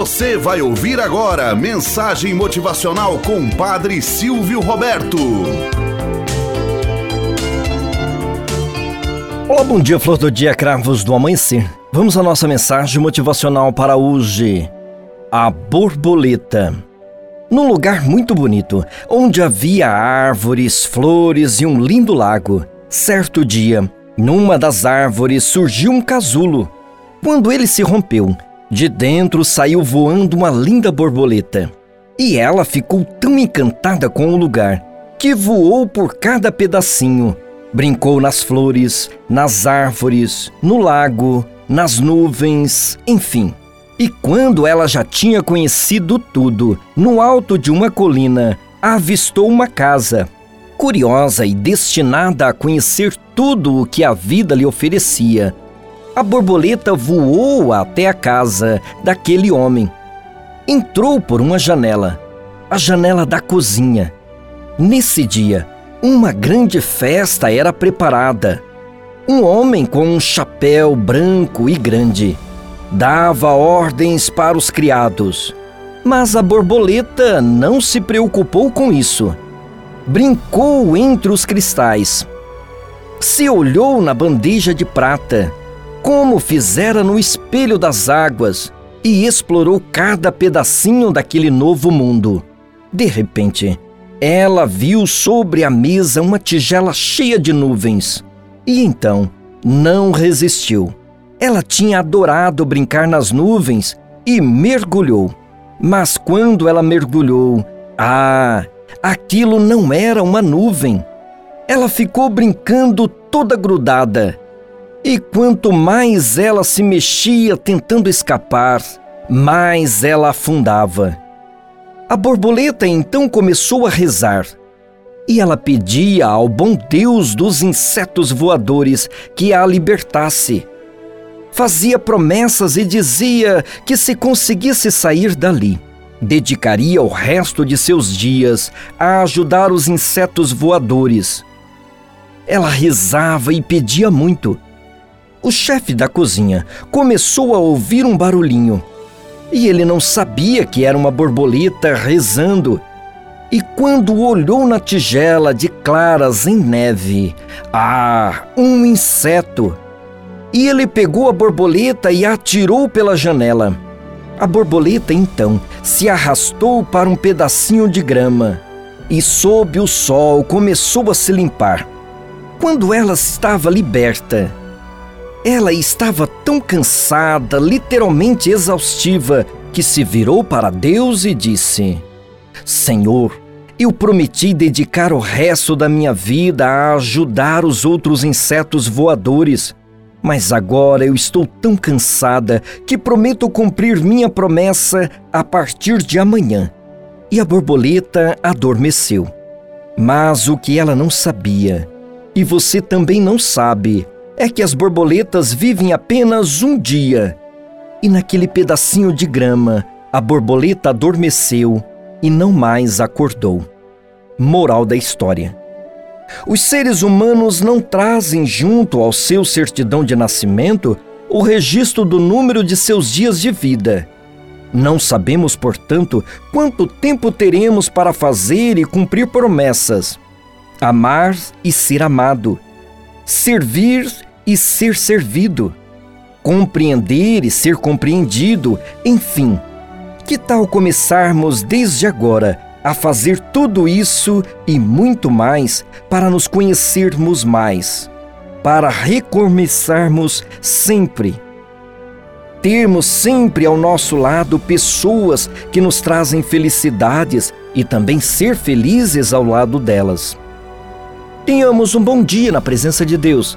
Você vai ouvir agora mensagem motivacional com Padre Silvio Roberto. Olá, bom dia, flor do dia, cravos do amanhecer. Vamos à nossa mensagem motivacional para hoje. A borboleta. Num lugar muito bonito, onde havia árvores, flores e um lindo lago, certo dia, numa das árvores surgiu um casulo. Quando ele se rompeu, de dentro saiu voando uma linda borboleta. E ela ficou tão encantada com o lugar que voou por cada pedacinho. Brincou nas flores, nas árvores, no lago, nas nuvens, enfim. E quando ela já tinha conhecido tudo, no alto de uma colina, avistou uma casa. Curiosa e destinada a conhecer tudo o que a vida lhe oferecia, a borboleta voou até a casa daquele homem. Entrou por uma janela, a janela da cozinha. Nesse dia, uma grande festa era preparada. Um homem com um chapéu branco e grande dava ordens para os criados. Mas a borboleta não se preocupou com isso. Brincou entre os cristais. Se olhou na bandeja de prata como fizera no espelho das águas, e explorou cada pedacinho daquele novo mundo. De repente, ela viu sobre a mesa uma tigela cheia de nuvens. E então, não resistiu. Ela tinha adorado brincar nas nuvens e mergulhou. Mas quando ela mergulhou, ah, aquilo não era uma nuvem. Ela ficou brincando toda grudada e quanto mais ela se mexia tentando escapar, mais ela afundava. A borboleta então começou a rezar. E ela pedia ao bom Deus dos insetos voadores que a libertasse. Fazia promessas e dizia que se conseguisse sair dali, dedicaria o resto de seus dias a ajudar os insetos voadores. Ela rezava e pedia muito o chefe da cozinha começou a ouvir um barulhinho. E ele não sabia que era uma borboleta rezando. E quando olhou na tigela de claras em neve, ah, um inseto! E ele pegou a borboleta e a atirou pela janela. A borboleta então se arrastou para um pedacinho de grama e, sob o sol, começou a se limpar. Quando ela estava liberta, ela estava tão cansada, literalmente exaustiva, que se virou para Deus e disse: Senhor, eu prometi dedicar o resto da minha vida a ajudar os outros insetos voadores. Mas agora eu estou tão cansada que prometo cumprir minha promessa a partir de amanhã. E a borboleta adormeceu. Mas o que ela não sabia, e você também não sabe, é que as borboletas vivem apenas um dia. E naquele pedacinho de grama, a borboleta adormeceu e não mais acordou. Moral da história: Os seres humanos não trazem junto ao seu certidão de nascimento o registro do número de seus dias de vida. Não sabemos, portanto, quanto tempo teremos para fazer e cumprir promessas, amar e ser amado, servir e ser servido, compreender e ser compreendido, enfim. Que tal começarmos desde agora a fazer tudo isso e muito mais para nos conhecermos mais, para recomeçarmos sempre? Termos sempre ao nosso lado pessoas que nos trazem felicidades e também ser felizes ao lado delas. Tenhamos um bom dia na presença de Deus